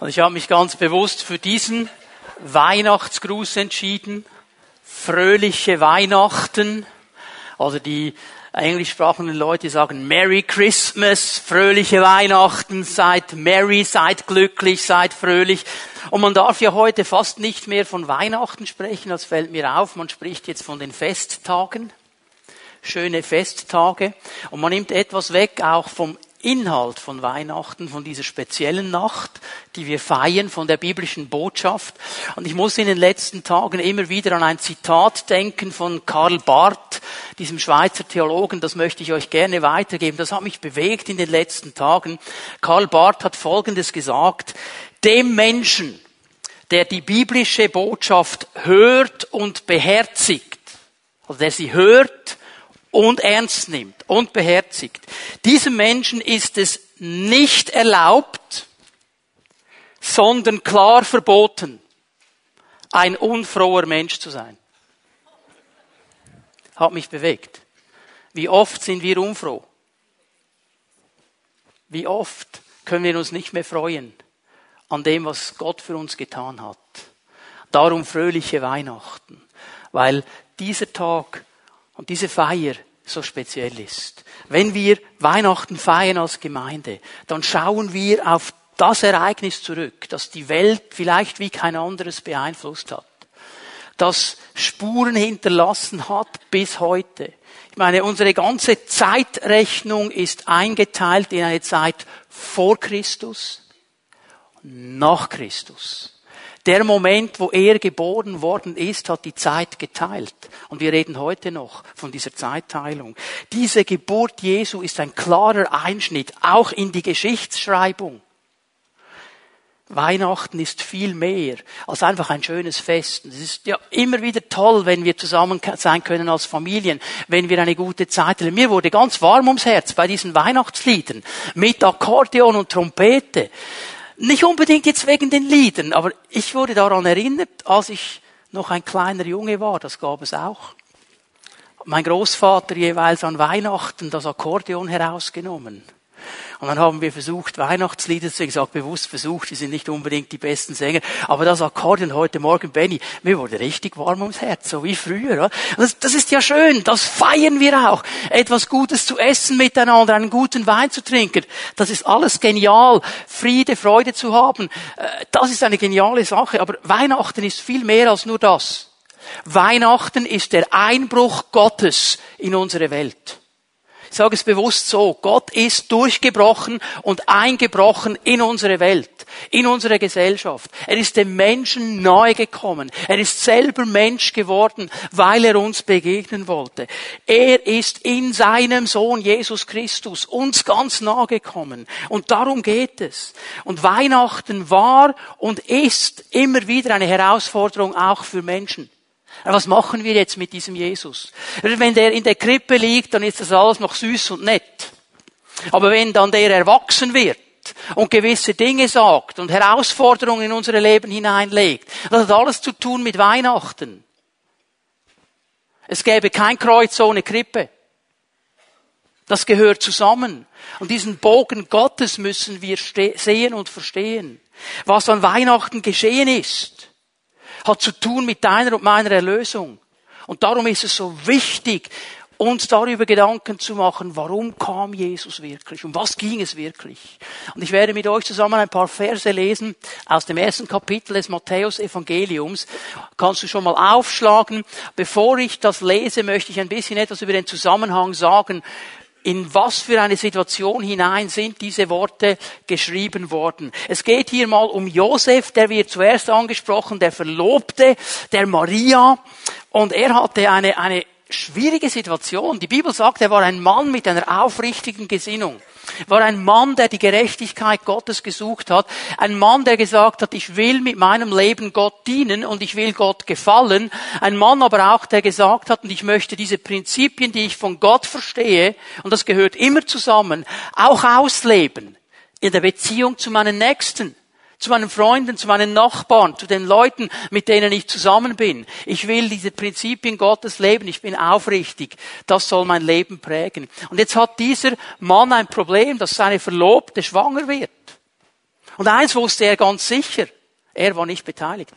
Und ich habe mich ganz bewusst für diesen Weihnachtsgruß entschieden. Fröhliche Weihnachten. Also die englischsprachigen Leute sagen Merry Christmas, fröhliche Weihnachten, seid merry, seid glücklich, seid fröhlich. Und man darf ja heute fast nicht mehr von Weihnachten sprechen, das fällt mir auf. Man spricht jetzt von den Festtagen. Schöne Festtage. Und man nimmt etwas weg auch vom Inhalt von Weihnachten, von dieser speziellen Nacht, die wir feiern, von der biblischen Botschaft. Und ich muss in den letzten Tagen immer wieder an ein Zitat denken von Karl Barth, diesem Schweizer Theologen, das möchte ich euch gerne weitergeben. Das hat mich bewegt in den letzten Tagen. Karl Barth hat Folgendes gesagt, dem Menschen, der die biblische Botschaft hört und beherzigt, also der sie hört und ernst nimmt und beherzigt. Diesem Menschen ist es nicht erlaubt, sondern klar verboten, ein unfroher Mensch zu sein. Hat mich bewegt. Wie oft sind wir unfroh? Wie oft können wir uns nicht mehr freuen an dem, was Gott für uns getan hat? Darum fröhliche Weihnachten, weil dieser Tag und diese Feier so speziell ist. Wenn wir Weihnachten feiern als Gemeinde, dann schauen wir auf das Ereignis zurück, das die Welt vielleicht wie kein anderes beeinflusst hat, das Spuren hinterlassen hat bis heute. Ich meine, unsere ganze Zeitrechnung ist eingeteilt in eine Zeit vor Christus, nach Christus. Der Moment, wo er geboren worden ist, hat die Zeit geteilt. Und wir reden heute noch von dieser Zeitteilung. Diese Geburt Jesu ist ein klarer Einschnitt, auch in die Geschichtsschreibung. Weihnachten ist viel mehr als einfach ein schönes Fest. Es ist ja immer wieder toll, wenn wir zusammen sein können als Familien, wenn wir eine gute Zeit haben. Mir wurde ganz warm ums Herz bei diesen Weihnachtsliedern mit Akkordeon und Trompete. Nicht unbedingt jetzt wegen den Liedern, aber ich wurde daran erinnert, als ich noch ein kleiner Junge war, das gab es auch. Mein Großvater jeweils an Weihnachten das Akkordeon herausgenommen und dann haben wir versucht, Weihnachtslieder zu singen. Ich sage bewusst versucht, die sind nicht unbedingt die besten Sänger. Aber das Akkordeon heute Morgen, Benny, mir wurde richtig warm ums Herz, so wie früher. Das, das ist ja schön, das feiern wir auch. Etwas Gutes zu essen miteinander, einen guten Wein zu trinken. Das ist alles genial. Friede, Freude zu haben. Äh, das ist eine geniale Sache. Aber Weihnachten ist viel mehr als nur das. Weihnachten ist der Einbruch Gottes in unsere Welt. Ich sage es bewusst so, Gott ist durchgebrochen und eingebrochen in unsere Welt, in unsere Gesellschaft. Er ist dem Menschen nahe gekommen. Er ist selber Mensch geworden, weil er uns begegnen wollte. Er ist in seinem Sohn Jesus Christus uns ganz nahe gekommen. Und darum geht es. Und Weihnachten war und ist immer wieder eine Herausforderung auch für Menschen. Was machen wir jetzt mit diesem Jesus? Wenn der in der Krippe liegt, dann ist das alles noch süß und nett. Aber wenn dann der erwachsen wird und gewisse Dinge sagt und Herausforderungen in unser Leben hineinlegt, das hat alles zu tun mit Weihnachten. Es gäbe kein Kreuz ohne Krippe. Das gehört zusammen. Und diesen Bogen Gottes müssen wir sehen und verstehen. Was an Weihnachten geschehen ist hat zu tun mit deiner und meiner Erlösung. Und darum ist es so wichtig, uns darüber Gedanken zu machen, warum kam Jesus wirklich? Um was ging es wirklich? Und ich werde mit euch zusammen ein paar Verse lesen aus dem ersten Kapitel des Matthäus Evangeliums. Kannst du schon mal aufschlagen. Bevor ich das lese, möchte ich ein bisschen etwas über den Zusammenhang sagen, in was für eine Situation hinein sind diese Worte geschrieben worden. Es geht hier mal um Josef, der wird zuerst angesprochen, der Verlobte der Maria. Und er hatte eine, eine schwierige Situation. Die Bibel sagt, er war ein Mann mit einer aufrichtigen Gesinnung. War ein Mann, der die Gerechtigkeit Gottes gesucht hat. Ein Mann, der gesagt hat, ich will mit meinem Leben Gott dienen und ich will Gott gefallen. Ein Mann aber auch, der gesagt hat, und ich möchte diese Prinzipien, die ich von Gott verstehe, und das gehört immer zusammen, auch ausleben. In der Beziehung zu meinen Nächsten zu meinen Freunden, zu meinen Nachbarn, zu den Leuten, mit denen ich zusammen bin. Ich will diese Prinzipien Gottes leben. Ich bin aufrichtig. Das soll mein Leben prägen. Und jetzt hat dieser Mann ein Problem, dass seine Verlobte schwanger wird. Und eins wusste er ganz sicher, er war nicht beteiligt.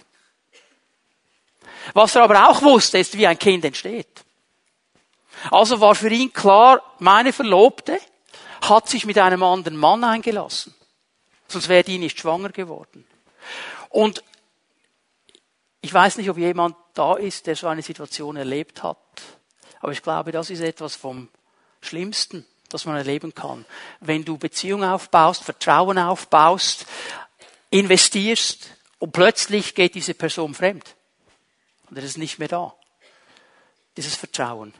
Was er aber auch wusste, ist, wie ein Kind entsteht. Also war für ihn klar, meine Verlobte hat sich mit einem anderen Mann eingelassen. Sonst wäre die nicht schwanger geworden. Und ich weiß nicht, ob jemand da ist, der so eine Situation erlebt hat. Aber ich glaube, das ist etwas vom Schlimmsten, das man erleben kann. Wenn du Beziehung aufbaust, Vertrauen aufbaust, investierst und plötzlich geht diese Person fremd. Und er ist nicht mehr da. Dieses Vertrauen.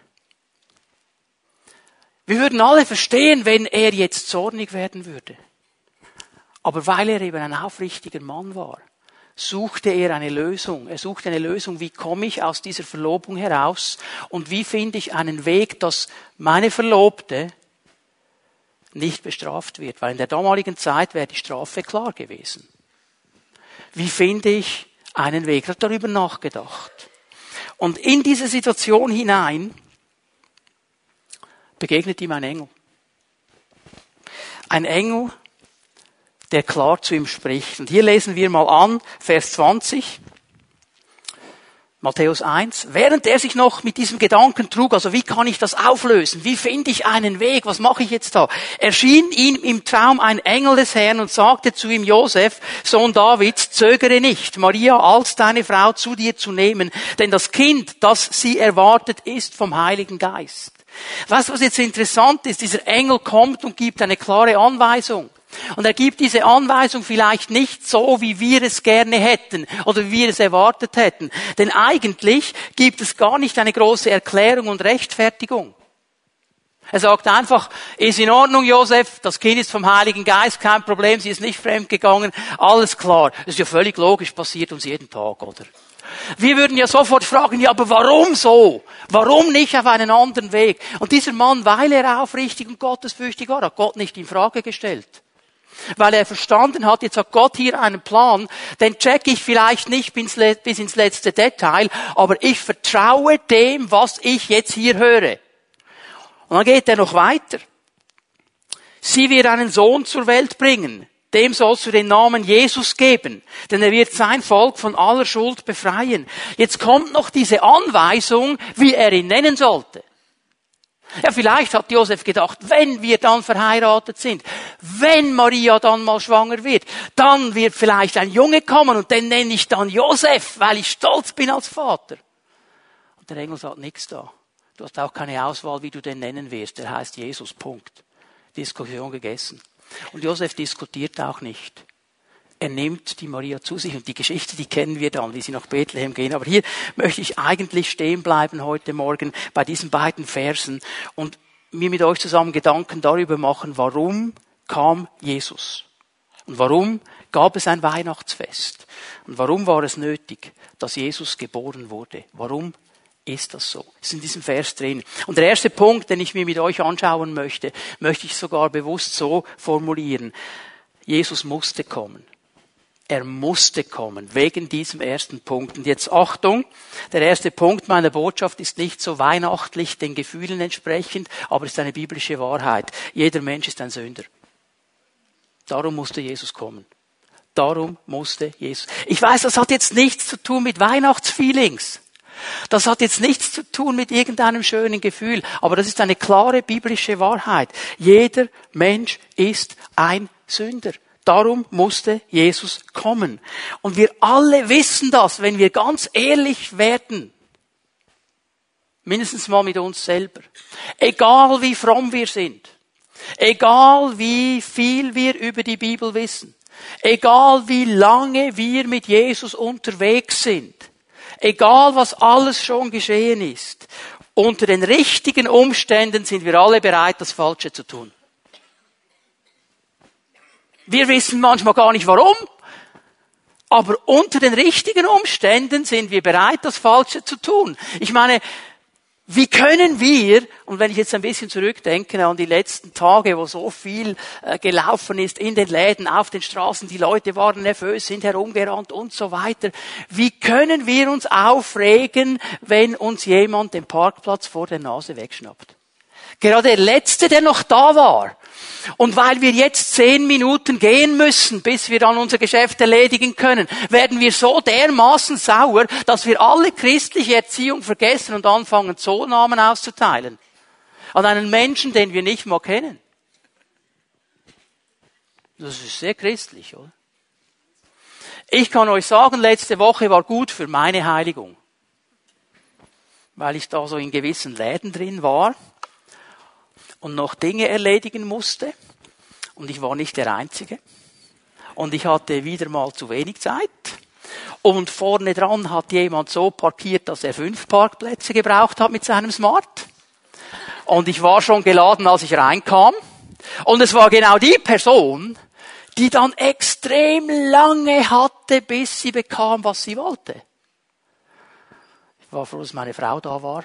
Wir würden alle verstehen, wenn er jetzt zornig werden würde. Aber weil er eben ein aufrichtiger Mann war, suchte er eine Lösung. Er suchte eine Lösung, wie komme ich aus dieser Verlobung heraus und wie finde ich einen Weg, dass meine Verlobte nicht bestraft wird, weil in der damaligen Zeit wäre die Strafe klar gewesen. Wie finde ich einen Weg? Er hat darüber nachgedacht. Und in diese Situation hinein begegnet ihm ein Engel. Ein Engel, der klar zu ihm spricht. Und hier lesen wir mal an, Vers 20. Matthäus 1. Während er sich noch mit diesem Gedanken trug, also wie kann ich das auflösen? Wie finde ich einen Weg? Was mache ich jetzt da? Erschien ihm im Traum ein Engel des Herrn und sagte zu ihm, Josef, Sohn Davids, zögere nicht, Maria als deine Frau zu dir zu nehmen, denn das Kind, das sie erwartet, ist vom Heiligen Geist. Weißt du, was jetzt interessant ist? Dieser Engel kommt und gibt eine klare Anweisung. Und er gibt diese Anweisung vielleicht nicht so, wie wir es gerne hätten oder wie wir es erwartet hätten. Denn eigentlich gibt es gar nicht eine große Erklärung und Rechtfertigung. Er sagt einfach, ist in Ordnung, Josef, das Kind ist vom Heiligen Geist, kein Problem, sie ist nicht fremdgegangen, alles klar. Das ist ja völlig logisch, passiert uns jeden Tag, oder? Wir würden ja sofort fragen, ja, aber warum so? Warum nicht auf einen anderen Weg? Und dieser Mann, weil er aufrichtig und gottesfürchtig war, hat Gott nicht in Frage gestellt. Weil er verstanden hat, jetzt hat Gott hier einen Plan, den check ich vielleicht nicht bis ins letzte Detail, aber ich vertraue dem, was ich jetzt hier höre. Und dann geht er noch weiter. Sie wird einen Sohn zur Welt bringen. Dem sollst du den Namen Jesus geben, denn er wird sein Volk von aller Schuld befreien. Jetzt kommt noch diese Anweisung, wie er ihn nennen sollte. Ja, vielleicht hat Josef gedacht, wenn wir dann verheiratet sind, wenn Maria dann mal schwanger wird, dann wird vielleicht ein Junge kommen und den nenne ich dann Josef, weil ich stolz bin als Vater. Und der Engel sagt nichts da. Du hast auch keine Auswahl, wie du den nennen wirst. Der heißt Jesus. Punkt. Diskussion gegessen. Und Josef diskutiert auch nicht er nimmt die Maria zu sich und die Geschichte, die kennen wir dann, wie sie nach Bethlehem gehen. Aber hier möchte ich eigentlich stehen bleiben heute Morgen bei diesen beiden Versen und mir mit euch zusammen Gedanken darüber machen, warum kam Jesus? Und warum gab es ein Weihnachtsfest? Und warum war es nötig, dass Jesus geboren wurde? Warum ist das so? Das ist in diesem Vers drin. Und der erste Punkt, den ich mir mit euch anschauen möchte, möchte ich sogar bewusst so formulieren. Jesus musste kommen. Er musste kommen, wegen diesem ersten Punkt. Und jetzt Achtung, der erste Punkt meiner Botschaft ist nicht so weihnachtlich den Gefühlen entsprechend, aber ist eine biblische Wahrheit. Jeder Mensch ist ein Sünder. Darum musste Jesus kommen. Darum musste Jesus. Ich weiß, das hat jetzt nichts zu tun mit Weihnachtsfeelings. Das hat jetzt nichts zu tun mit irgendeinem schönen Gefühl, aber das ist eine klare biblische Wahrheit. Jeder Mensch ist ein Sünder. Darum musste Jesus kommen. Und wir alle wissen das, wenn wir ganz ehrlich werden. Mindestens mal mit uns selber. Egal wie fromm wir sind. Egal wie viel wir über die Bibel wissen. Egal wie lange wir mit Jesus unterwegs sind. Egal was alles schon geschehen ist. Unter den richtigen Umständen sind wir alle bereit, das Falsche zu tun. Wir wissen manchmal gar nicht warum, aber unter den richtigen Umständen sind wir bereit, das Falsche zu tun. Ich meine, wie können wir, und wenn ich jetzt ein bisschen zurückdenke an die letzten Tage, wo so viel äh, gelaufen ist in den Läden, auf den Straßen, die Leute waren nervös, sind herumgerannt und so weiter, wie können wir uns aufregen, wenn uns jemand den Parkplatz vor der Nase wegschnappt? Gerade der Letzte, der noch da war, Und weil wir jetzt zehn Minuten gehen müssen, bis wir dann unser Geschäft erledigen können, werden wir so dermaßen sauer, dass wir alle christliche Erziehung vergessen und anfangen, Zollnamen auszuteilen. An einen Menschen, den wir nicht mal kennen. Das ist sehr christlich, oder? Ich kann euch sagen, letzte Woche war gut für meine Heiligung. Weil ich da so in gewissen Läden drin war und noch Dinge erledigen musste. Und ich war nicht der Einzige. Und ich hatte wieder mal zu wenig Zeit. Und vorne dran hat jemand so parkiert, dass er fünf Parkplätze gebraucht hat mit seinem Smart. Und ich war schon geladen, als ich reinkam. Und es war genau die Person, die dann extrem lange hatte, bis sie bekam, was sie wollte. Ich war froh, dass meine Frau da war.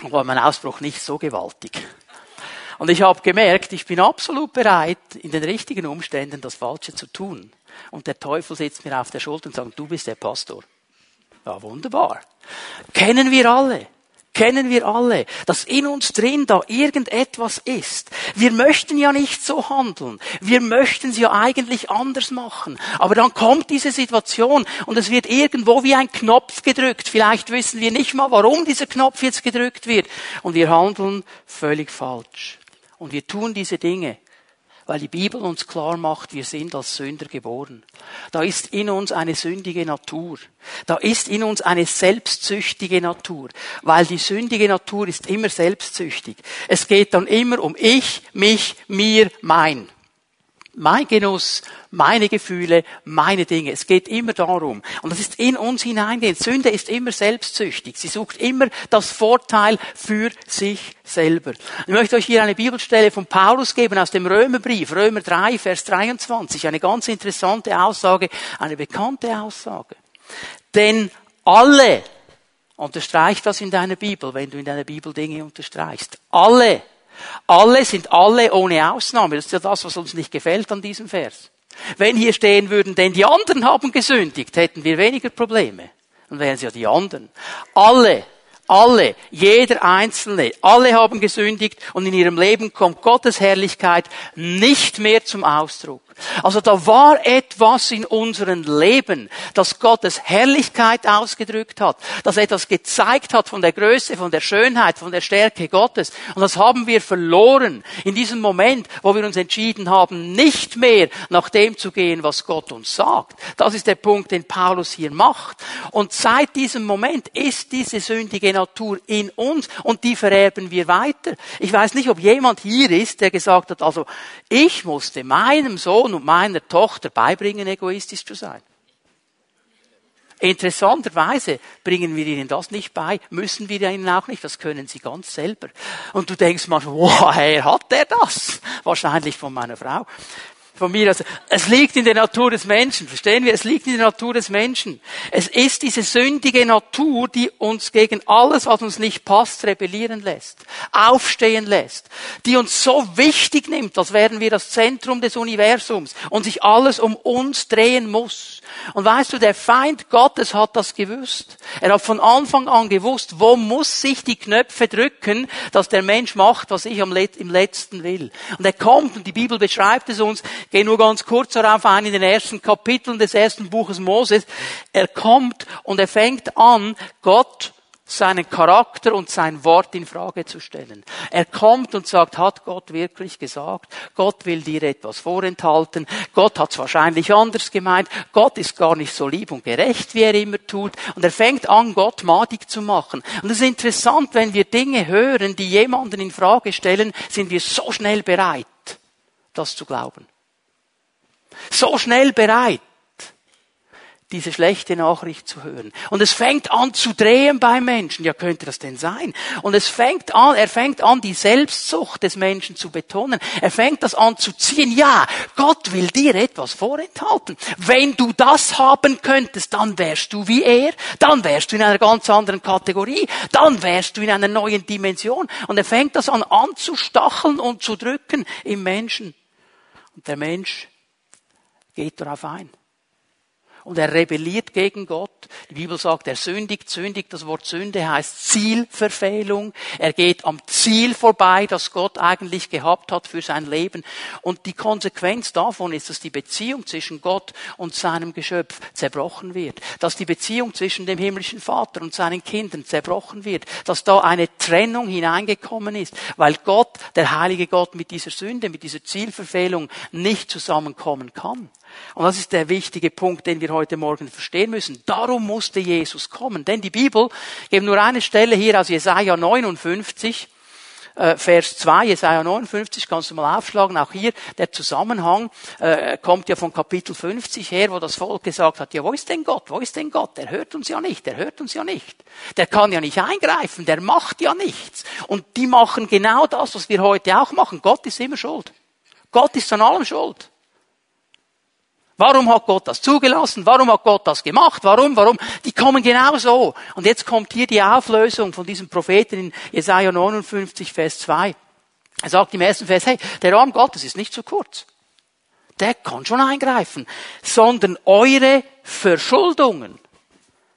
War mein Ausbruch nicht so gewaltig. Und ich habe gemerkt, ich bin absolut bereit, in den richtigen Umständen das Falsche zu tun. Und der Teufel sitzt mir auf der Schulter und sagt, du bist der Pastor. Ja, wunderbar. Kennen wir alle kennen wir alle, dass in uns drin da irgendetwas ist. Wir möchten ja nicht so handeln. Wir möchten es ja eigentlich anders machen. Aber dann kommt diese Situation und es wird irgendwo wie ein Knopf gedrückt. Vielleicht wissen wir nicht mal, warum dieser Knopf jetzt gedrückt wird. Und wir handeln völlig falsch. Und wir tun diese Dinge weil die Bibel uns klar macht, wir sind als Sünder geboren. Da ist in uns eine sündige Natur. Da ist in uns eine selbstsüchtige Natur, weil die sündige Natur ist immer selbstsüchtig. Es geht dann immer um ich, mich, mir, mein mein Genuss, meine Gefühle, meine Dinge. Es geht immer darum. Und das ist in uns hineingehend. Sünde ist immer selbstsüchtig. Sie sucht immer das Vorteil für sich selber. Ich möchte euch hier eine Bibelstelle von Paulus geben aus dem Römerbrief, Römer 3, Vers 23. Eine ganz interessante Aussage, eine bekannte Aussage. Denn alle, unterstreich das in deiner Bibel, wenn du in deiner Bibel Dinge unterstreichst, alle alle sind alle ohne Ausnahme. Das ist ja das, was uns nicht gefällt an diesem Vers. Wenn hier stehen würden, denn die anderen haben gesündigt, hätten wir weniger Probleme. Dann wären es ja die anderen. Alle alle, jeder Einzelne, alle haben gesündigt und in ihrem Leben kommt Gottes Herrlichkeit nicht mehr zum Ausdruck. Also da war etwas in unserem Leben, das Gottes Herrlichkeit ausgedrückt hat, das etwas gezeigt hat von der Größe, von der Schönheit, von der Stärke Gottes. Und das haben wir verloren in diesem Moment, wo wir uns entschieden haben, nicht mehr nach dem zu gehen, was Gott uns sagt. Das ist der Punkt, den Paulus hier macht. Und seit diesem Moment ist diese sündige Natur in uns und die vererben wir weiter. Ich weiß nicht, ob jemand hier ist, der gesagt hat, also ich musste meinem Sohn und meiner Tochter beibringen, egoistisch zu sein. Interessanterweise bringen wir ihnen das nicht bei, müssen wir ihnen auch nicht, das können sie ganz selber. Und du denkst manchmal, woher hat der das? Wahrscheinlich von meiner Frau von mir aus. Es liegt in der Natur des Menschen. Verstehen wir? Es liegt in der Natur des Menschen. Es ist diese sündige Natur, die uns gegen alles, was uns nicht passt, rebellieren lässt, aufstehen lässt, die uns so wichtig nimmt, als wären wir das Zentrum des Universums und sich alles um uns drehen muss. Und weißt du, der Feind Gottes hat das gewusst. Er hat von Anfang an gewusst, wo muss sich die Knöpfe drücken, dass der Mensch macht, was ich im letzten will. Und er kommt, und die Bibel beschreibt es uns, gehe nur ganz kurz darauf ein, in den ersten Kapiteln des ersten Buches Moses. Er kommt und er fängt an, Gott seinen Charakter und sein Wort in Frage zu stellen. Er kommt und sagt, hat Gott wirklich gesagt? Gott will dir etwas vorenthalten. Gott hat es wahrscheinlich anders gemeint. Gott ist gar nicht so lieb und gerecht, wie er immer tut. Und er fängt an, Gott madig zu machen. Und es ist interessant, wenn wir Dinge hören, die jemanden in Frage stellen, sind wir so schnell bereit, das zu glauben. So schnell bereit diese schlechte Nachricht zu hören. Und es fängt an zu drehen bei Menschen. Ja, könnte das denn sein? Und es fängt an, er fängt an, die Selbstsucht des Menschen zu betonen. Er fängt das an zu ziehen. Ja, Gott will dir etwas vorenthalten. Wenn du das haben könntest, dann wärst du wie er. Dann wärst du in einer ganz anderen Kategorie. Dann wärst du in einer neuen Dimension. Und er fängt das an anzustacheln und zu drücken im Menschen. Und der Mensch geht darauf ein und er rebelliert gegen Gott. Die Bibel sagt, er sündigt, sündigt. Das Wort Sünde heißt Zielverfehlung. Er geht am Ziel vorbei, das Gott eigentlich gehabt hat für sein Leben. Und die Konsequenz davon ist, dass die Beziehung zwischen Gott und seinem Geschöpf zerbrochen wird. Dass die Beziehung zwischen dem himmlischen Vater und seinen Kindern zerbrochen wird. Dass da eine Trennung hineingekommen ist, weil Gott, der heilige Gott, mit dieser Sünde, mit dieser Zielverfehlung nicht zusammenkommen kann. Und das ist der wichtige Punkt, den wir heute Morgen verstehen müssen. Darum musste Jesus kommen. Denn die Bibel, gibt nur eine Stelle hier aus Jesaja 59, äh, Vers 2, Jesaja 59, kannst du mal aufschlagen. Auch hier der Zusammenhang äh, kommt ja von Kapitel 50 her, wo das Volk gesagt hat, ja, wo ist denn Gott? Wo ist denn Gott? Der hört uns ja nicht, der hört uns ja nicht. Der kann ja nicht eingreifen, der macht ja nichts. Und die machen genau das, was wir heute auch machen. Gott ist immer schuld. Gott ist an allem schuld. Warum hat Gott das zugelassen? Warum hat Gott das gemacht? Warum? Warum? Die kommen genau so. Und jetzt kommt hier die Auflösung von diesem Propheten in Jesaja 59, Vers 2. Er sagt im ersten Vers, hey, der Arm Gottes ist nicht zu kurz. Der kann schon eingreifen. Sondern eure Verschuldungen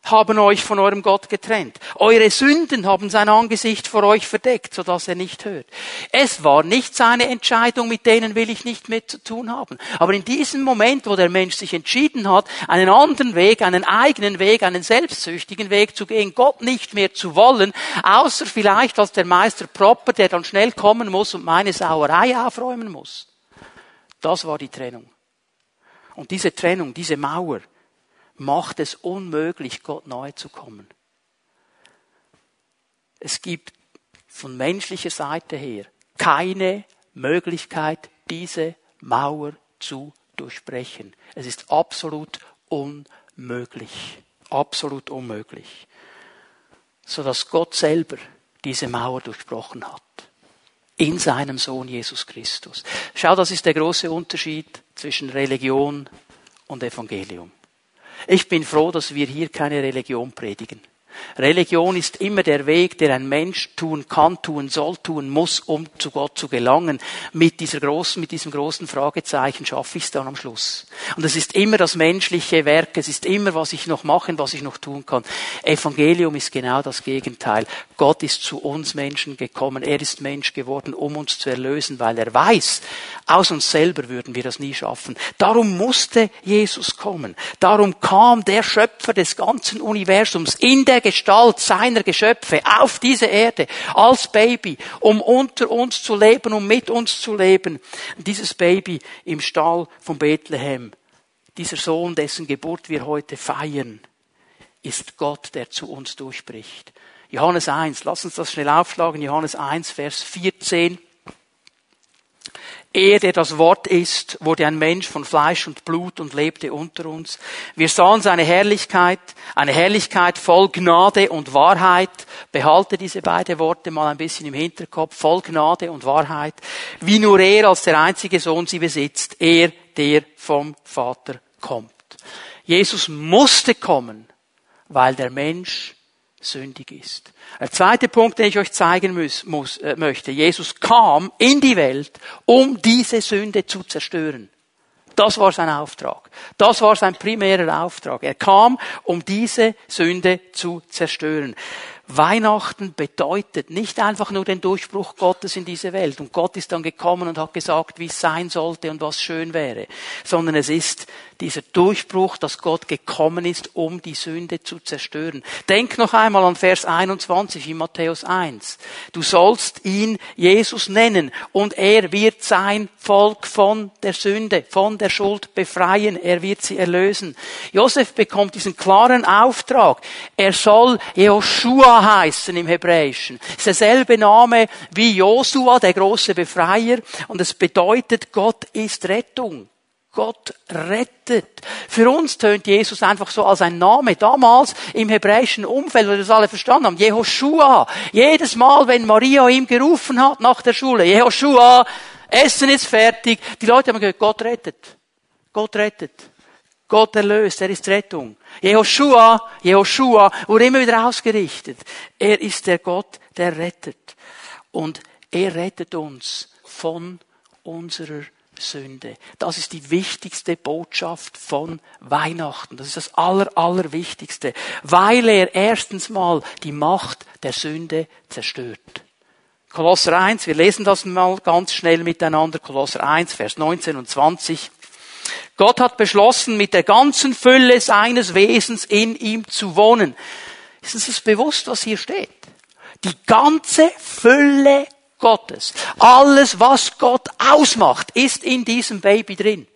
haben euch von eurem Gott getrennt. Eure Sünden haben sein Angesicht vor euch verdeckt, sodass er nicht hört. Es war nicht seine Entscheidung, mit denen will ich nicht mehr zu tun haben. Aber in diesem Moment, wo der Mensch sich entschieden hat, einen anderen Weg, einen eigenen Weg, einen selbstsüchtigen Weg zu gehen, Gott nicht mehr zu wollen, außer vielleicht als der Meister Propper, der dann schnell kommen muss und meine Sauerei aufräumen muss. Das war die Trennung. Und diese Trennung, diese Mauer, macht es unmöglich, Gott nahe zu kommen. Es gibt von menschlicher Seite her keine Möglichkeit, diese Mauer zu durchbrechen. Es ist absolut unmöglich. Absolut unmöglich. Sodass Gott selber diese Mauer durchbrochen hat. In seinem Sohn Jesus Christus. Schau, das ist der große Unterschied zwischen Religion und Evangelium. Ich bin froh, dass wir hier keine Religion predigen. Religion ist immer der Weg, der ein Mensch tun kann, tun soll, tun muss, um zu Gott zu gelangen. Mit dieser großen, mit diesem großen Fragezeichen schaffe ich es dann am Schluss. Und es ist immer das menschliche Werk, es ist immer, was ich noch machen, was ich noch tun kann. Evangelium ist genau das Gegenteil. Gott ist zu uns Menschen gekommen. Er ist Mensch geworden, um uns zu erlösen, weil er weiß, aus uns selber würden wir das nie schaffen. Darum musste Jesus kommen. Darum kam der Schöpfer des ganzen Universums in der Gestalt seiner Geschöpfe auf diese Erde als Baby, um unter uns zu leben, um mit uns zu leben. Dieses Baby im Stall von Bethlehem, dieser Sohn, dessen Geburt wir heute feiern, ist Gott, der zu uns durchbricht. Johannes 1, lass uns das schnell aufschlagen, Johannes 1, Vers 14. Er, der das Wort ist, wurde ein Mensch von Fleisch und Blut und lebte unter uns. Wir sahen seine Herrlichkeit, eine Herrlichkeit voll Gnade und Wahrheit. Behalte diese beiden Worte mal ein bisschen im Hinterkopf. Voll Gnade und Wahrheit. Wie nur er als der einzige Sohn sie besitzt. Er, der vom Vater kommt. Jesus musste kommen, weil der Mensch sündig ist. Der zweite Punkt, den ich euch zeigen muss, muss, äh, möchte. Jesus kam in die Welt, um diese Sünde zu zerstören. Das war sein Auftrag. Das war sein primärer Auftrag. Er kam, um diese Sünde zu zerstören. Weihnachten bedeutet nicht einfach nur den Durchbruch Gottes in diese Welt. Und Gott ist dann gekommen und hat gesagt, wie es sein sollte und was schön wäre. Sondern es ist dieser Durchbruch, dass Gott gekommen ist, um die Sünde zu zerstören. Denk noch einmal an Vers 21 in Matthäus 1. Du sollst ihn Jesus nennen und er wird sein Volk von der Sünde, von der Schuld befreien. Er wird sie erlösen. Josef bekommt diesen klaren Auftrag. Er soll Joshua heißen im Hebräischen. Es ist derselbe Name wie Josua, der große Befreier. Und es bedeutet, Gott ist Rettung. Gott rettet. Für uns tönt Jesus einfach so als ein Name. Damals im hebräischen Umfeld, wo wir das alle verstanden haben, Jehoshua. Jedes Mal, wenn Maria ihm gerufen hat nach der Schule, Jehoshua, Essen ist fertig. Die Leute haben gehört, Gott rettet. Gott rettet. Gott erlöst, er ist Rettung. Jehoshua, Jehoshua wurde immer wieder ausgerichtet. Er ist der Gott, der rettet. Und er rettet uns von unserer Sünde. Das ist die wichtigste Botschaft von Weihnachten. Das ist das Aller, Allerwichtigste. Weil er erstens mal die Macht der Sünde zerstört. Kolosser 1, wir lesen das mal ganz schnell miteinander. Kolosser 1, Vers 19 und 20. Gott hat beschlossen, mit der ganzen Fülle seines Wesens in ihm zu wohnen. Ist uns das bewusst, was hier steht? Die ganze Fülle Gottes. Alles, was Gott ausmacht, ist in diesem Baby drin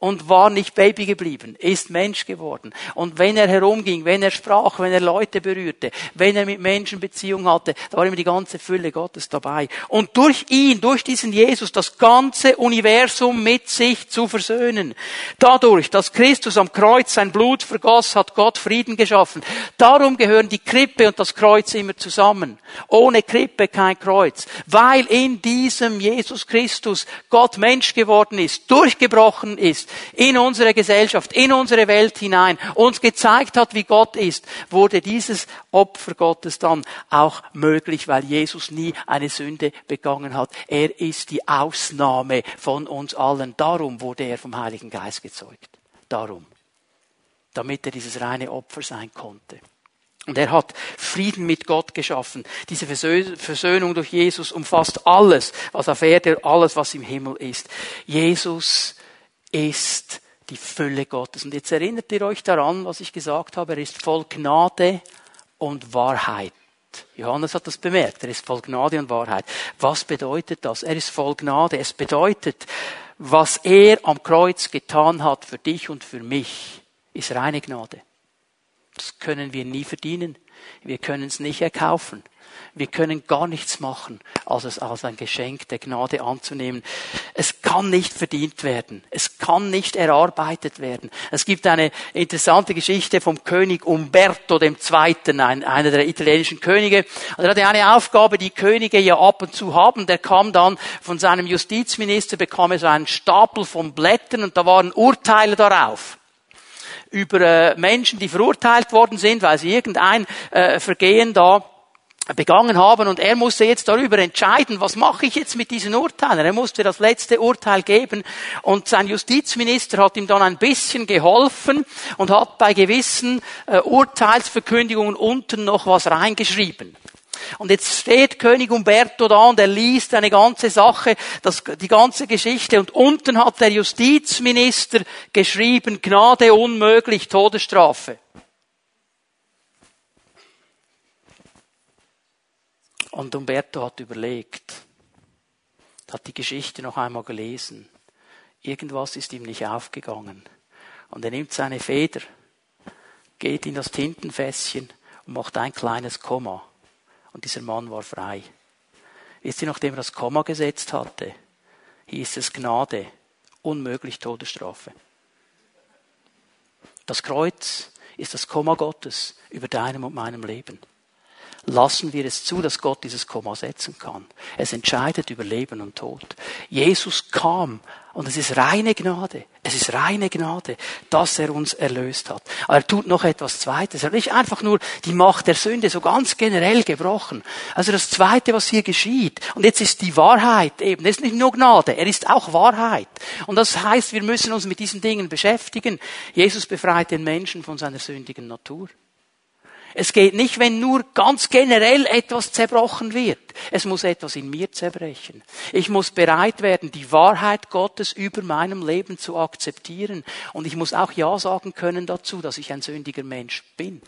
und war nicht Baby geblieben, ist Mensch geworden. Und wenn er herumging, wenn er sprach, wenn er Leute berührte, wenn er mit Menschen Beziehung hatte, da war immer die ganze Fülle Gottes dabei. Und durch ihn, durch diesen Jesus, das ganze Universum mit sich zu versöhnen. Dadurch, dass Christus am Kreuz sein Blut vergoss, hat Gott Frieden geschaffen. Darum gehören die Krippe und das Kreuz immer zusammen. Ohne Krippe kein Kreuz. Weil in diesem Jesus Christus Gott Mensch geworden ist, durchgebrochen ist, in unsere Gesellschaft, in unsere Welt hinein, uns gezeigt hat, wie Gott ist, wurde dieses Opfer Gottes dann auch möglich, weil Jesus nie eine Sünde begangen hat. Er ist die Ausnahme von uns allen. Darum wurde er vom Heiligen Geist gezeugt. Darum. Damit er dieses reine Opfer sein konnte. Und er hat Frieden mit Gott geschaffen. Diese Versöhnung durch Jesus umfasst alles, was auf Erde, alles, was im Himmel ist. Jesus ist die Fülle Gottes. Und jetzt erinnert ihr euch daran, was ich gesagt habe, er ist voll Gnade und Wahrheit. Johannes hat das bemerkt, er ist voll Gnade und Wahrheit. Was bedeutet das? Er ist voll Gnade. Es bedeutet, was er am Kreuz getan hat für dich und für mich, ist reine Gnade. Das können wir nie verdienen. Wir können es nicht erkaufen. Wir können gar nichts machen, als es als ein Geschenk der Gnade anzunehmen. Es kann nicht verdient werden. Es kann nicht erarbeitet werden. Es gibt eine interessante Geschichte vom König Umberto II., einer der italienischen Könige. Er hatte eine Aufgabe, die Könige ja ab und zu haben. Der kam dann von seinem Justizminister, bekam er so einen Stapel von Blättern und da waren Urteile darauf über äh, Menschen, die verurteilt worden sind, weil sie irgendein äh, Vergehen da begangen haben und er musste jetzt darüber entscheiden, was mache ich jetzt mit diesen Urteilen. Er musste das letzte Urteil geben und sein Justizminister hat ihm dann ein bisschen geholfen und hat bei gewissen äh, Urteilsverkündigungen unten noch was reingeschrieben. Und jetzt steht König Umberto da und er liest eine ganze Sache, das, die ganze Geschichte und unten hat der Justizminister geschrieben, Gnade unmöglich, Todesstrafe. Und Umberto hat überlegt, hat die Geschichte noch einmal gelesen. Irgendwas ist ihm nicht aufgegangen. Und er nimmt seine Feder, geht in das Tintenfässchen und macht ein kleines Komma. Und dieser Mann war frei. Wisst ihr, nachdem er das Komma gesetzt hatte, hieß es Gnade, unmöglich Todesstrafe. Das Kreuz ist das Komma Gottes über deinem und meinem Leben lassen wir es zu, dass Gott dieses Komma setzen kann. Es entscheidet über Leben und Tod. Jesus kam und es ist reine Gnade. Es ist reine Gnade, dass er uns erlöst hat. Aber er tut noch etwas Zweites. Er hat nicht einfach nur die Macht der Sünde so ganz generell gebrochen. Also das Zweite, was hier geschieht. Und jetzt ist die Wahrheit eben. Es ist nicht nur Gnade, er ist auch Wahrheit. Und das heißt, wir müssen uns mit diesen Dingen beschäftigen. Jesus befreit den Menschen von seiner sündigen Natur. Es geht nicht, wenn nur ganz generell etwas zerbrochen wird. Es muss etwas in mir zerbrechen. Ich muss bereit werden, die Wahrheit Gottes über meinem Leben zu akzeptieren. Und ich muss auch Ja sagen können dazu, dass ich ein sündiger Mensch bin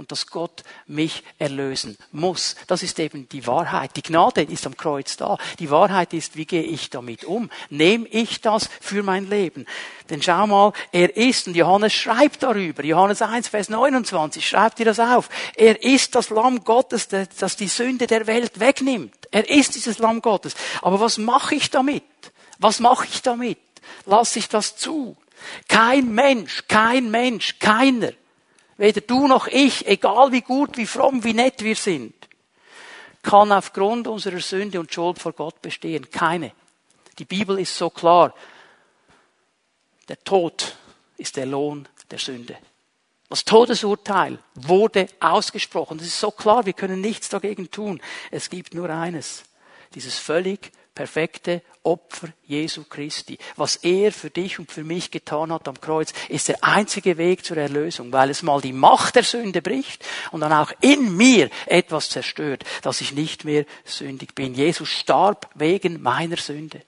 und dass Gott mich erlösen muss. Das ist eben die Wahrheit. Die Gnade ist am Kreuz da. Die Wahrheit ist, wie gehe ich damit um? Nehme ich das für mein Leben? Denn schau mal, er ist, und Johannes schreibt darüber, Johannes 1, Vers 29, schreibt ihr das auf. Er ist das Lamm Gottes, das die Sünde der Welt wegnimmt. Er ist dieses Lamm Gottes. Aber was mache ich damit? Was mache ich damit? Lass ich das zu? Kein Mensch, kein Mensch, keiner weder du noch ich, egal wie gut, wie fromm, wie nett wir sind, kann aufgrund unserer Sünde und Schuld vor Gott bestehen. Keine. Die Bibel ist so klar. Der Tod ist der Lohn der Sünde. Das Todesurteil wurde ausgesprochen. Das ist so klar, wir können nichts dagegen tun. Es gibt nur eines. Dieses völlig perfekte Opfer Jesu Christi. Was er für dich und für mich getan hat am Kreuz, ist der einzige Weg zur Erlösung, weil es mal die Macht der Sünde bricht und dann auch in mir etwas zerstört, dass ich nicht mehr sündig bin. Jesus starb wegen meiner Sünde.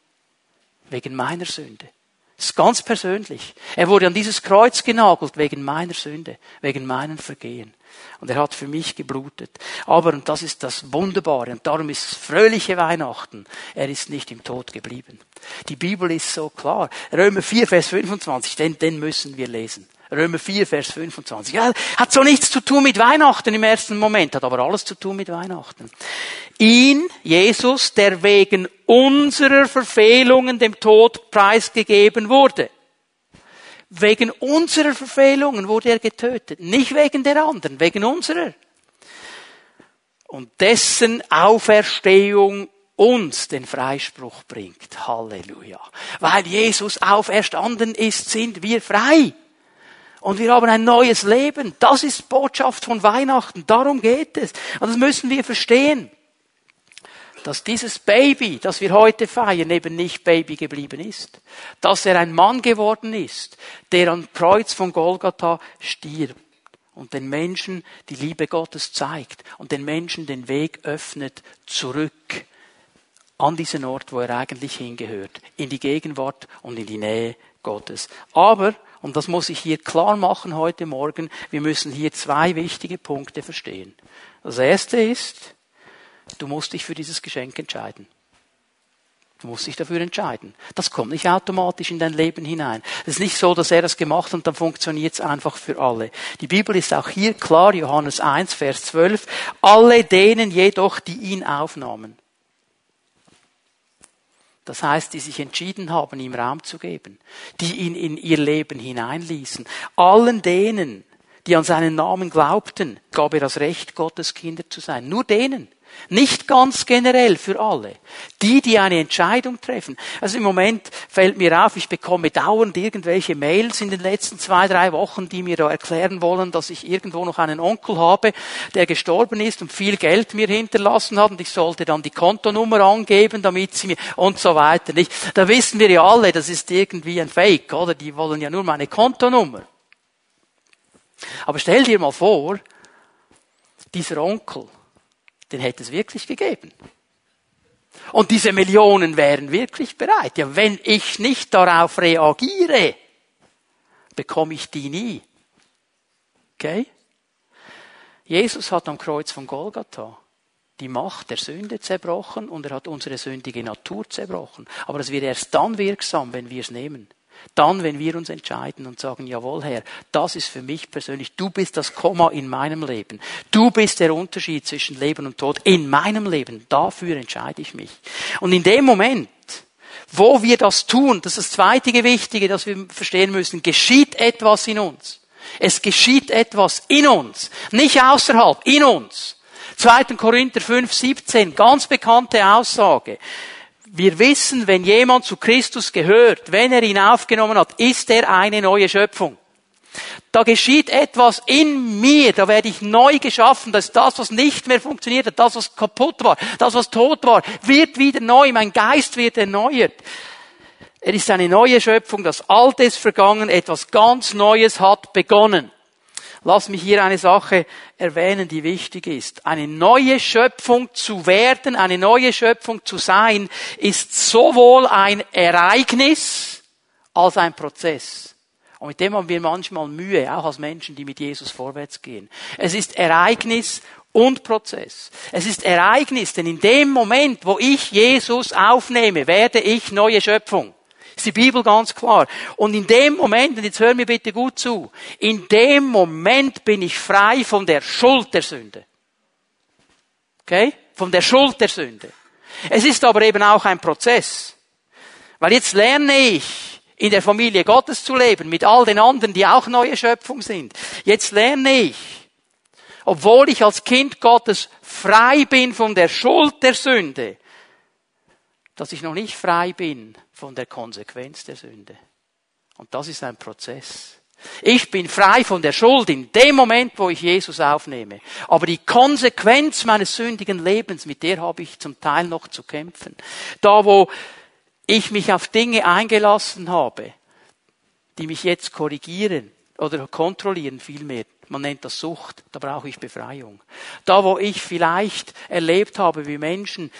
Wegen meiner Sünde. Das ist ganz persönlich. Er wurde an dieses Kreuz genagelt wegen meiner Sünde, wegen meinen Vergehen. Und er hat für mich geblutet. Aber, und das ist das Wunderbare, und darum ist es fröhliche Weihnachten, er ist nicht im Tod geblieben. Die Bibel ist so klar. Römer 4, Vers 25, den, den müssen wir lesen. Römer 4, Vers 25. Ja, hat so nichts zu tun mit Weihnachten im ersten Moment, hat aber alles zu tun mit Weihnachten. Ihn, Jesus, der wegen unserer Verfehlungen dem Tod preisgegeben wurde. Wegen unserer Verfehlungen wurde er getötet. Nicht wegen der anderen, wegen unserer. Und dessen Auferstehung uns den Freispruch bringt. Halleluja. Weil Jesus auferstanden ist, sind wir frei. Und wir haben ein neues Leben. Das ist Botschaft von Weihnachten. Darum geht es. Und das müssen wir verstehen dass dieses Baby, das wir heute feiern, eben nicht Baby geblieben ist. Dass er ein Mann geworden ist, der am Kreuz von Golgatha stirbt und den Menschen die Liebe Gottes zeigt und den Menschen den Weg öffnet zurück an diesen Ort, wo er eigentlich hingehört, in die Gegenwart und in die Nähe Gottes. Aber, und das muss ich hier klar machen heute Morgen, wir müssen hier zwei wichtige Punkte verstehen. Das erste ist, Du musst dich für dieses Geschenk entscheiden. Du musst dich dafür entscheiden. Das kommt nicht automatisch in dein Leben hinein. Es ist nicht so, dass er das gemacht und dann funktioniert es einfach für alle. Die Bibel ist auch hier klar, Johannes 1, Vers 12. Alle denen jedoch, die ihn aufnahmen. Das heißt, die sich entschieden haben, ihm Raum zu geben, die ihn in ihr Leben hineinließen. Allen denen, die an seinen Namen glaubten, gab er das Recht, Gottes Kinder zu sein. Nur denen. Nicht ganz generell für alle. Die, die eine Entscheidung treffen. Also im Moment fällt mir auf, ich bekomme dauernd irgendwelche Mails in den letzten zwei, drei Wochen, die mir da erklären wollen, dass ich irgendwo noch einen Onkel habe, der gestorben ist und viel Geld mir hinterlassen hat und ich sollte dann die Kontonummer angeben, damit sie mir und so weiter. Nicht? Da wissen wir ja alle, das ist irgendwie ein Fake, oder? Die wollen ja nur meine Kontonummer. Aber stell dir mal vor, dieser Onkel, den hätte es wirklich gegeben. Und diese Millionen wären wirklich bereit. Ja, wenn ich nicht darauf reagiere, bekomme ich die nie. Okay? Jesus hat am Kreuz von Golgatha die Macht der Sünde zerbrochen und er hat unsere sündige Natur zerbrochen. Aber es wird erst dann wirksam, wenn wir es nehmen. Dann, wenn wir uns entscheiden und sagen, jawohl Herr, das ist für mich persönlich, du bist das Komma in meinem Leben. Du bist der Unterschied zwischen Leben und Tod in meinem Leben. Dafür entscheide ich mich. Und in dem Moment, wo wir das tun, das ist das zweite Wichtige, das wir verstehen müssen, geschieht etwas in uns. Es geschieht etwas in uns, nicht außerhalb, in uns. 2. Korinther 5, 17, ganz bekannte Aussage wir wissen, wenn jemand zu Christus gehört, wenn er ihn aufgenommen hat, ist er eine neue Schöpfung. Da geschieht etwas in mir, da werde ich neu geschaffen, dass das, was nicht mehr funktioniert hat, das, was kaputt war, das, was tot war, wird wieder neu, mein Geist wird erneuert. Er ist eine neue Schöpfung, das Alte ist vergangen, etwas ganz Neues hat begonnen. Lass mich hier eine Sache erwähnen, die wichtig ist. Eine neue Schöpfung zu werden, eine neue Schöpfung zu sein, ist sowohl ein Ereignis als ein Prozess. Und mit dem haben wir manchmal Mühe, auch als Menschen, die mit Jesus vorwärts gehen. Es ist Ereignis und Prozess. Es ist Ereignis, denn in dem Moment, wo ich Jesus aufnehme, werde ich neue Schöpfung. Ist die Bibel ganz klar. Und in dem Moment, und jetzt hör mir bitte gut zu, in dem Moment bin ich frei von der Schuld der Sünde. Okay? Von der Schuld der Sünde. Es ist aber eben auch ein Prozess. Weil jetzt lerne ich, in der Familie Gottes zu leben, mit all den anderen, die auch neue Schöpfung sind. Jetzt lerne ich, obwohl ich als Kind Gottes frei bin von der Schuld der Sünde, dass ich noch nicht frei bin von der Konsequenz der Sünde. Und das ist ein Prozess. Ich bin frei von der Schuld in dem Moment, wo ich Jesus aufnehme. Aber die Konsequenz meines sündigen Lebens, mit der habe ich zum Teil noch zu kämpfen. Da, wo ich mich auf Dinge eingelassen habe, die mich jetzt korrigieren oder kontrollieren vielmehr, man nennt das Sucht, da brauche ich Befreiung. Da, wo ich vielleicht erlebt habe, wie Menschen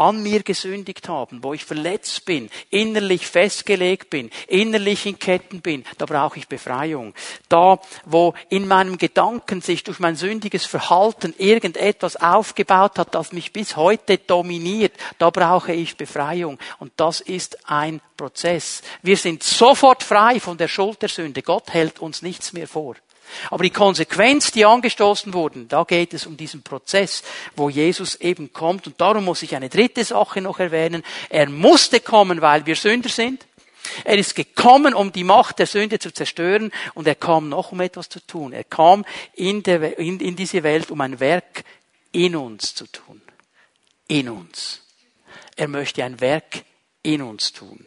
an mir gesündigt haben, wo ich verletzt bin, innerlich festgelegt bin, innerlich in Ketten bin, da brauche ich Befreiung. Da, wo in meinem Gedanken sich durch mein sündiges Verhalten irgendetwas aufgebaut hat, das mich bis heute dominiert, da brauche ich Befreiung. Und das ist ein Prozess. Wir sind sofort frei von der Schuld der Sünde. Gott hält uns nichts mehr vor. Aber die Konsequenz, die angestoßen wurden, da geht es um diesen Prozess, wo Jesus eben kommt. Und darum muss ich eine dritte Sache noch erwähnen. Er musste kommen, weil wir Sünder sind. Er ist gekommen, um die Macht der Sünde zu zerstören. Und er kam noch, um etwas zu tun. Er kam in, der, in, in diese Welt, um ein Werk in uns zu tun. In uns. Er möchte ein Werk in uns tun.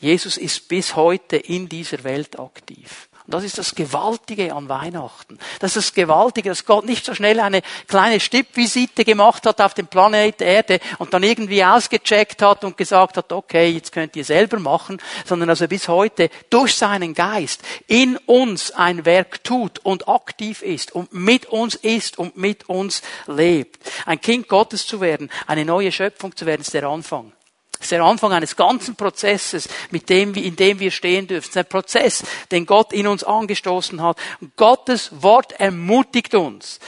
Jesus ist bis heute in dieser Welt aktiv. Und das ist das Gewaltige an Weihnachten. Das ist das Gewaltige, dass Gott nicht so schnell eine kleine Stippvisite gemacht hat auf dem Planet Erde und dann irgendwie ausgecheckt hat und gesagt hat, okay, jetzt könnt ihr selber machen, sondern dass er bis heute durch seinen Geist in uns ein Werk tut und aktiv ist und mit uns ist und mit uns lebt. Ein Kind Gottes zu werden, eine neue Schöpfung zu werden, ist der Anfang. Das ist der Anfang eines ganzen Prozesses, mit dem, in dem wir stehen dürfen. Es ist ein Prozess, den Gott in uns angestoßen hat. Und Gottes Wort ermutigt uns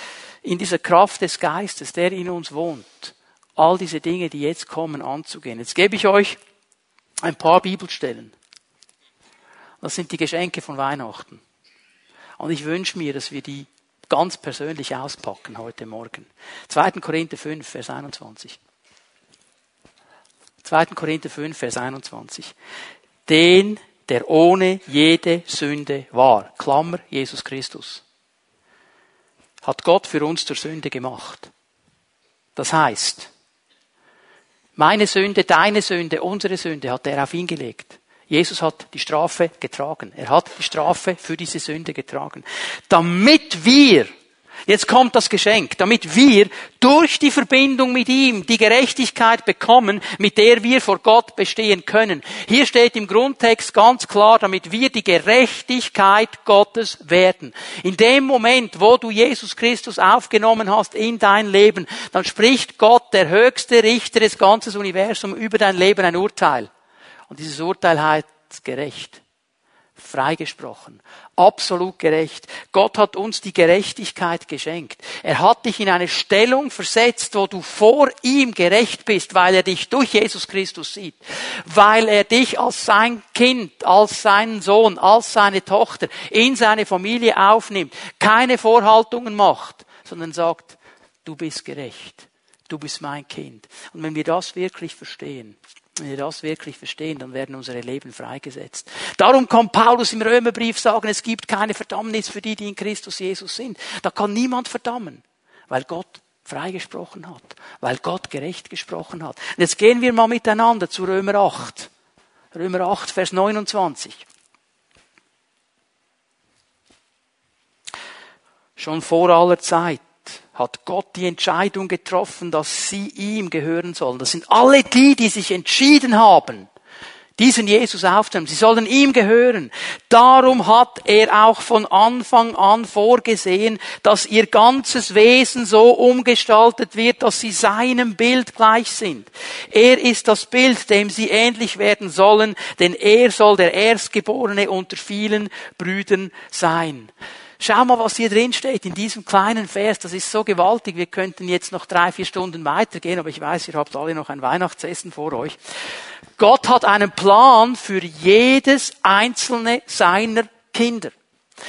in dieser Kraft des Geistes, der in uns wohnt, all diese Dinge, die jetzt kommen, anzugehen. Jetzt gebe ich euch ein paar Bibelstellen. Das sind die Geschenke von Weihnachten. Und ich wünsche mir, dass wir die ganz persönlich auspacken heute Morgen. 2. Korinther 5, Vers 21. 2. Korinther 5, Vers 21. Den, der ohne jede Sünde war, Klammer Jesus Christus, hat Gott für uns zur Sünde gemacht. Das heißt, meine Sünde, deine Sünde, unsere Sünde hat er auf ihn gelegt. Jesus hat die Strafe getragen. Er hat die Strafe für diese Sünde getragen. Damit wir Jetzt kommt das Geschenk, damit wir durch die Verbindung mit ihm die Gerechtigkeit bekommen, mit der wir vor Gott bestehen können. Hier steht im Grundtext ganz klar, damit wir die Gerechtigkeit Gottes werden. In dem Moment, wo du Jesus Christus aufgenommen hast in dein Leben, dann spricht Gott, der höchste Richter des ganzen Universums, über dein Leben ein Urteil. Und dieses Urteil heißt gerecht freigesprochen. Absolut gerecht. Gott hat uns die Gerechtigkeit geschenkt. Er hat dich in eine Stellung versetzt, wo du vor ihm gerecht bist, weil er dich durch Jesus Christus sieht. Weil er dich als sein Kind, als seinen Sohn, als seine Tochter in seine Familie aufnimmt. Keine Vorhaltungen macht, sondern sagt, du bist gerecht. Du bist mein Kind. Und wenn wir das wirklich verstehen, wenn wir das wirklich verstehen, dann werden unsere Leben freigesetzt. Darum kann Paulus im Römerbrief sagen, es gibt keine Verdammnis für die, die in Christus Jesus sind. Da kann niemand verdammen, weil Gott freigesprochen hat, weil Gott gerecht gesprochen hat. Und jetzt gehen wir mal miteinander zu Römer 8. Römer 8, Vers 29. Schon vor aller Zeit hat Gott die Entscheidung getroffen, dass sie ihm gehören sollen. Das sind alle die, die sich entschieden haben, diesen Jesus aufzunehmen. Sie sollen ihm gehören. Darum hat er auch von Anfang an vorgesehen, dass ihr ganzes Wesen so umgestaltet wird, dass sie seinem Bild gleich sind. Er ist das Bild, dem sie ähnlich werden sollen, denn er soll der Erstgeborene unter vielen Brüdern sein. Schau mal, was hier drin steht in diesem kleinen Vers. Das ist so gewaltig. Wir könnten jetzt noch drei, vier Stunden weitergehen, aber ich weiß, ihr habt alle noch ein Weihnachtsessen vor euch. Gott hat einen Plan für jedes einzelne seiner Kinder.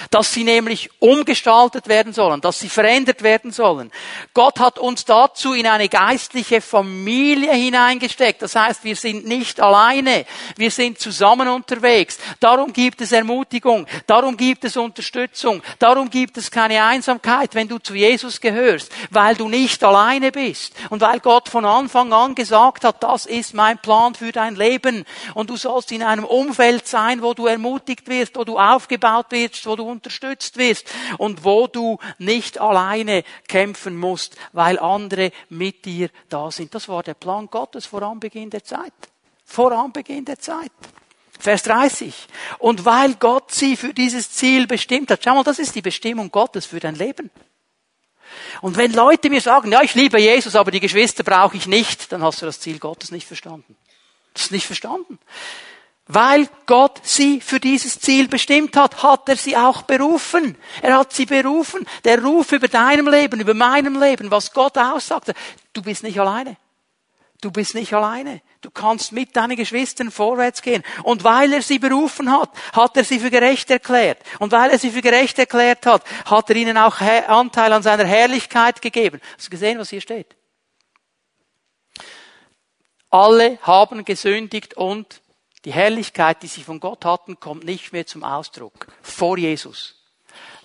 Dass sie nämlich umgestaltet werden sollen, dass sie verändert werden sollen. Gott hat uns dazu in eine geistliche Familie hineingesteckt. Das heißt, wir sind nicht alleine, wir sind zusammen unterwegs. Darum gibt es Ermutigung, darum gibt es Unterstützung, darum gibt es keine Einsamkeit, wenn du zu Jesus gehörst, weil du nicht alleine bist und weil Gott von Anfang an gesagt hat, das ist mein Plan für dein Leben und du sollst in einem Umfeld sein, wo du ermutigt wirst, wo du aufgebaut wirst, wo du unterstützt wirst und wo du nicht alleine kämpfen musst, weil andere mit dir da sind. Das war der Plan Gottes vor Anbeginn der Zeit. Vor Anbeginn der Zeit. Vers 30. Und weil Gott sie für dieses Ziel bestimmt hat. Schau mal, das ist die Bestimmung Gottes für dein Leben. Und wenn Leute mir sagen, ja, ich liebe Jesus, aber die Geschwister brauche ich nicht, dann hast du das Ziel Gottes nicht verstanden. Das ist nicht verstanden. Weil Gott sie für dieses Ziel bestimmt hat, hat er sie auch berufen. Er hat sie berufen. Der Ruf über deinem Leben, über meinem Leben, was Gott aussagte, du bist nicht alleine. Du bist nicht alleine. Du kannst mit deinen Geschwistern vorwärts gehen. Und weil er sie berufen hat, hat er sie für gerecht erklärt. Und weil er sie für gerecht erklärt hat, hat er ihnen auch Anteil an seiner Herrlichkeit gegeben. Hast du gesehen, was hier steht? Alle haben gesündigt und die Herrlichkeit, die sie von Gott hatten, kommt nicht mehr zum Ausdruck. Vor Jesus.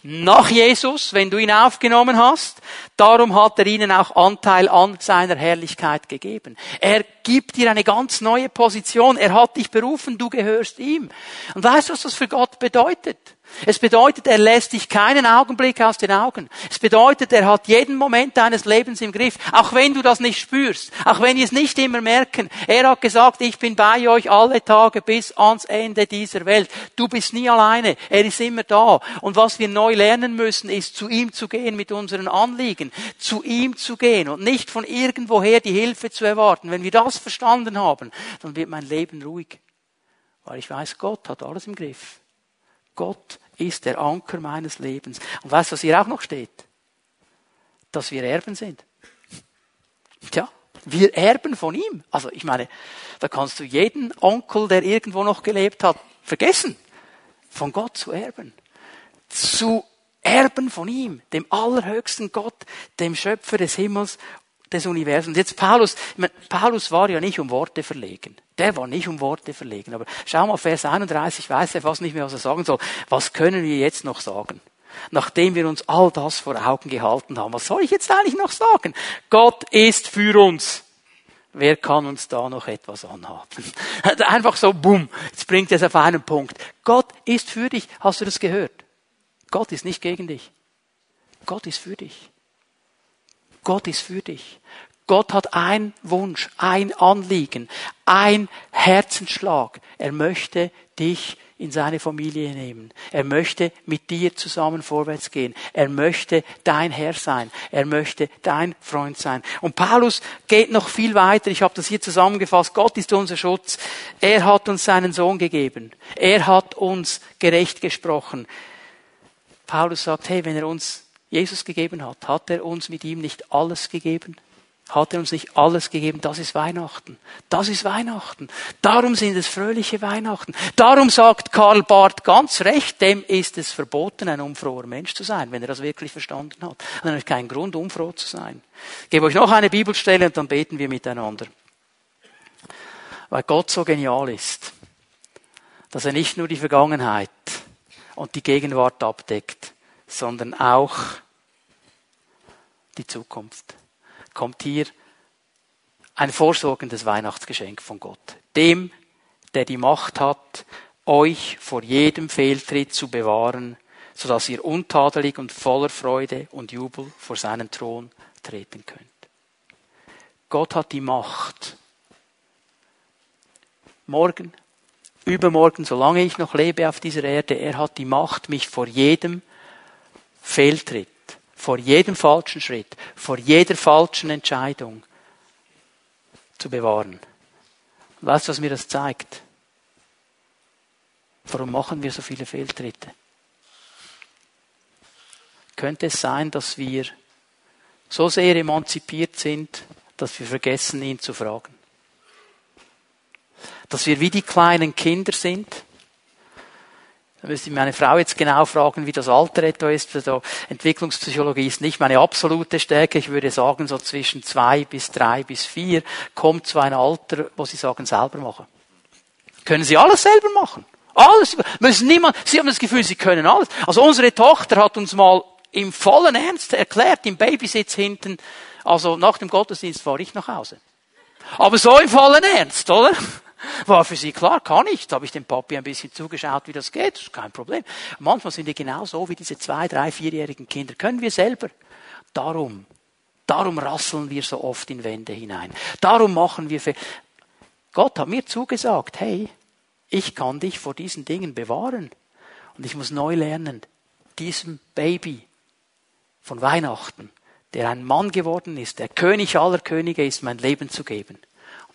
Nach Jesus, wenn du ihn aufgenommen hast, darum hat er ihnen auch Anteil an seiner Herrlichkeit gegeben. Er gibt dir eine ganz neue Position. Er hat dich berufen, du gehörst ihm. Und weißt du, was das für Gott bedeutet? Es bedeutet, er lässt dich keinen Augenblick aus den Augen. Es bedeutet, er hat jeden Moment deines Lebens im Griff, auch wenn du das nicht spürst, auch wenn wir es nicht immer merken. Er hat gesagt, ich bin bei euch alle Tage bis ans Ende dieser Welt. Du bist nie alleine. Er ist immer da. Und was wir neu lernen müssen, ist, zu ihm zu gehen mit unseren Anliegen, zu ihm zu gehen und nicht von irgendwoher die Hilfe zu erwarten. Wenn wir das verstanden haben, dann wird mein Leben ruhig. Weil ich weiß, Gott hat alles im Griff. Gott ist der Anker meines Lebens. Und weißt du, was hier auch noch steht? Dass wir Erben sind. Tja, wir erben von ihm. Also ich meine, da kannst du jeden Onkel, der irgendwo noch gelebt hat, vergessen. Von Gott zu erben. Zu erben von ihm, dem allerhöchsten Gott, dem Schöpfer des Himmels des Universums. Jetzt Paulus, Paulus war ja nicht um Worte verlegen. Der war nicht um Worte verlegen. Aber schau mal, Vers 31, weiß er fast nicht mehr, was er sagen soll. Was können wir jetzt noch sagen? Nachdem wir uns all das vor Augen gehalten haben, was soll ich jetzt eigentlich noch sagen? Gott ist für uns. Wer kann uns da noch etwas anhaben? Einfach so, bumm, jetzt bringt es auf einen Punkt. Gott ist für dich. Hast du das gehört? Gott ist nicht gegen dich. Gott ist für dich. Gott ist für dich. Gott hat ein Wunsch, ein Anliegen, ein Herzensschlag. Er möchte dich in seine Familie nehmen. Er möchte mit dir zusammen vorwärts gehen. Er möchte dein Herr sein. Er möchte dein Freund sein. Und Paulus geht noch viel weiter. Ich habe das hier zusammengefasst. Gott ist unser Schutz. Er hat uns seinen Sohn gegeben. Er hat uns gerecht gesprochen. Paulus sagt, hey, wenn er uns Jesus gegeben hat, hat er uns mit ihm nicht alles gegeben? Hat er uns nicht alles gegeben? Das ist Weihnachten. Das ist Weihnachten. Darum sind es fröhliche Weihnachten. Darum sagt Karl Barth ganz recht, dem ist es verboten, ein unfroher Mensch zu sein, wenn er das wirklich verstanden hat. Dann hat keinen Grund, unfroh zu sein. Ich gebe euch noch eine Bibelstelle und dann beten wir miteinander. Weil Gott so genial ist, dass er nicht nur die Vergangenheit und die Gegenwart abdeckt, sondern auch die Zukunft. Kommt hier ein vorsorgendes Weihnachtsgeschenk von Gott. Dem, der die Macht hat, euch vor jedem Fehltritt zu bewahren, sodass ihr untadelig und voller Freude und Jubel vor seinen Thron treten könnt. Gott hat die Macht. Morgen, übermorgen, solange ich noch lebe auf dieser Erde, er hat die Macht, mich vor jedem Fehltritt, vor jedem falschen Schritt, vor jeder falschen Entscheidung zu bewahren. Weißt du, was mir das zeigt? Warum machen wir so viele Fehltritte? Könnte es sein, dass wir so sehr emanzipiert sind, dass wir vergessen, ihn zu fragen? Dass wir wie die kleinen Kinder sind, Da müsste ich meine Frau jetzt genau fragen, wie das Alter etwa ist. Also Entwicklungspsychologie ist nicht meine absolute Stärke. Ich würde sagen, so zwischen zwei bis drei bis vier kommt zu einem Alter, wo sie sagen, selber machen. Können sie alles selber machen. Alles. Müssen niemand, sie haben das Gefühl, sie können alles. Also unsere Tochter hat uns mal im vollen Ernst erklärt, im Babysitz hinten, also nach dem Gottesdienst fahre ich nach Hause. Aber so im vollen Ernst, oder? War für sie klar, kann ich. Da habe ich dem Papi ein bisschen zugeschaut, wie das geht. Das ist kein Problem. Manchmal sind wir genau so wie diese zwei, drei, vierjährigen Kinder. Können wir selber. Darum, darum rasseln wir so oft in Wände hinein. Darum machen wir Fehler. Gott hat mir zugesagt, hey, ich kann dich vor diesen Dingen bewahren. Und ich muss neu lernen, diesem Baby von Weihnachten, der ein Mann geworden ist, der König aller Könige ist, mein Leben zu geben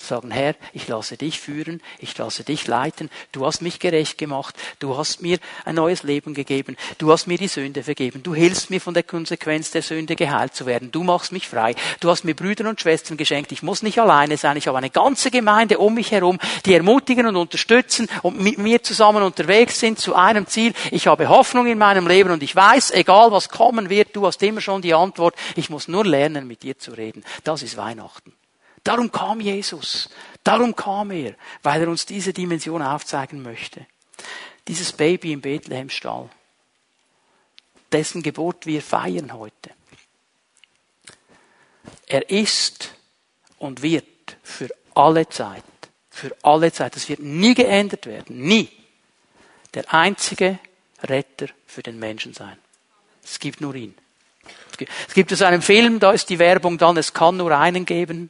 sagen, Herr, ich lasse dich führen, ich lasse dich leiten, du hast mich gerecht gemacht, du hast mir ein neues Leben gegeben, du hast mir die Sünde vergeben, du hilfst mir von der Konsequenz der Sünde geheilt zu werden, du machst mich frei, du hast mir Brüder und Schwestern geschenkt, ich muss nicht alleine sein, ich habe eine ganze Gemeinde um mich herum, die ermutigen und unterstützen und mit mir zusammen unterwegs sind zu einem Ziel, ich habe Hoffnung in meinem Leben und ich weiß, egal was kommen wird, du hast immer schon die Antwort, ich muss nur lernen, mit dir zu reden. Das ist Weihnachten. Darum kam Jesus. Darum kam er, weil er uns diese Dimension aufzeigen möchte. Dieses Baby im Bethlehemstall, dessen Geburt wir feiern heute. Er ist und wird für alle Zeit, für alle Zeit, das wird nie geändert werden, nie, der einzige Retter für den Menschen sein. Es gibt nur ihn. Es gibt es einen Film, da ist die Werbung dann, es kann nur einen geben.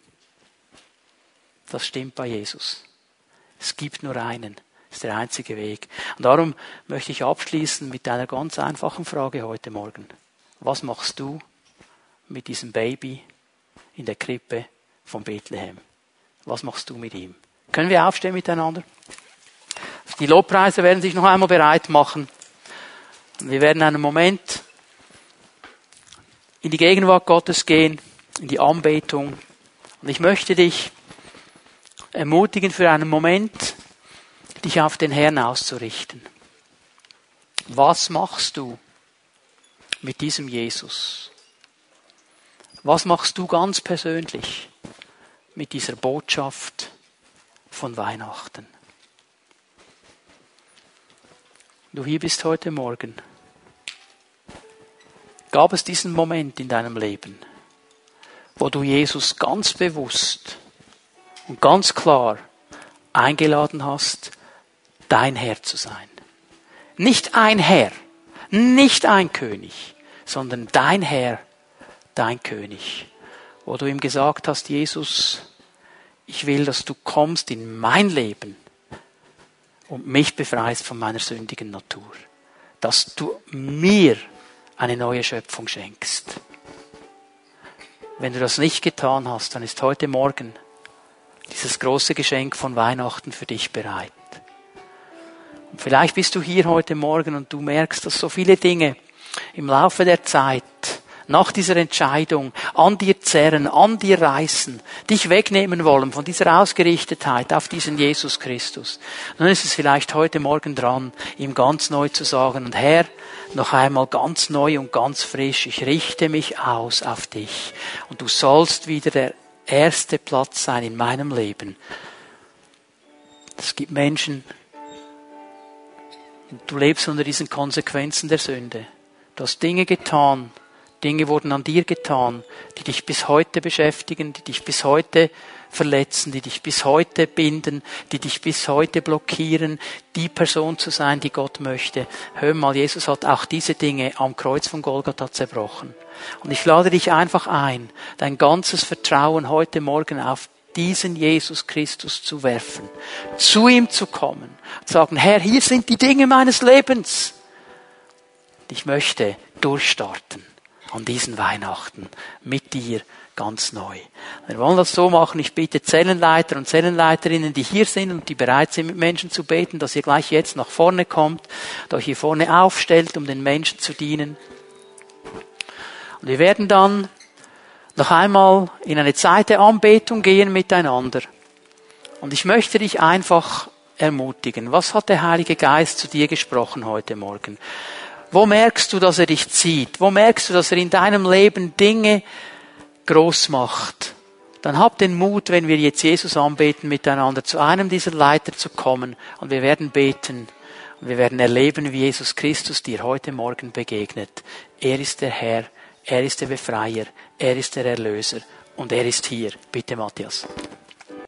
Das stimmt bei Jesus. Es gibt nur einen. Das ist der einzige Weg. Und darum möchte ich abschließen mit einer ganz einfachen Frage heute Morgen. Was machst du mit diesem Baby in der Krippe von Bethlehem? Was machst du mit ihm? Können wir aufstehen miteinander? Die Lobpreise werden sich noch einmal bereit machen. Wir werden einen Moment in die Gegenwart Gottes gehen, in die Anbetung. Und ich möchte dich ermutigen, für einen Moment dich auf den Herrn auszurichten. Was machst du mit diesem Jesus? Was machst du ganz persönlich mit dieser Botschaft von Weihnachten? Du hier bist heute Morgen. Gab es diesen Moment in deinem Leben, wo du Jesus ganz bewusst und ganz klar eingeladen hast, dein Herr zu sein. Nicht ein Herr, nicht ein König, sondern dein Herr, dein König. Wo du ihm gesagt hast, Jesus, ich will, dass du kommst in mein Leben und mich befreist von meiner sündigen Natur. Dass du mir eine neue Schöpfung schenkst. Wenn du das nicht getan hast, dann ist heute Morgen dieses große Geschenk von Weihnachten für dich bereit. Und vielleicht bist du hier heute Morgen und du merkst, dass so viele Dinge im Laufe der Zeit nach dieser Entscheidung an dir zerren, an dir reißen, dich wegnehmen wollen von dieser Ausgerichtetheit auf diesen Jesus Christus. Dann ist es vielleicht heute Morgen dran, ihm ganz neu zu sagen, und Herr, noch einmal ganz neu und ganz frisch, ich richte mich aus auf dich. Und du sollst wieder der erste Platz sein in meinem Leben. Es gibt Menschen, du lebst unter diesen Konsequenzen der Sünde. Du hast Dinge getan, Dinge wurden an dir getan, die dich bis heute beschäftigen, die dich bis heute verletzen, die dich bis heute binden, die dich bis heute blockieren, die Person zu sein, die Gott möchte. Hör mal, Jesus hat auch diese Dinge am Kreuz von Golgatha zerbrochen. Und ich lade dich einfach ein, dein ganzes Vertrauen heute Morgen auf diesen Jesus Christus zu werfen, zu ihm zu kommen, zu sagen, Herr, hier sind die Dinge meines Lebens. Ich möchte durchstarten an diesen Weihnachten mit dir ganz neu. Wir wollen das so machen. Ich bitte Zellenleiter und Zellenleiterinnen, die hier sind und die bereit sind, mit Menschen zu beten, dass ihr gleich jetzt nach vorne kommt, euch hier vorne aufstellt, um den Menschen zu dienen. Und wir werden dann noch einmal in eine Zeit der Anbetung gehen miteinander. Und ich möchte dich einfach ermutigen. Was hat der Heilige Geist zu dir gesprochen heute Morgen? Wo merkst du, dass er dich zieht? Wo merkst du, dass er in deinem Leben Dinge groß macht? Dann hab den Mut, wenn wir jetzt Jesus anbeten miteinander, zu einem dieser Leiter zu kommen und wir werden beten und wir werden erleben, wie Jesus Christus dir heute Morgen begegnet. Er ist der Herr, er ist der Befreier, er ist der Erlöser und er ist hier. Bitte, Matthias.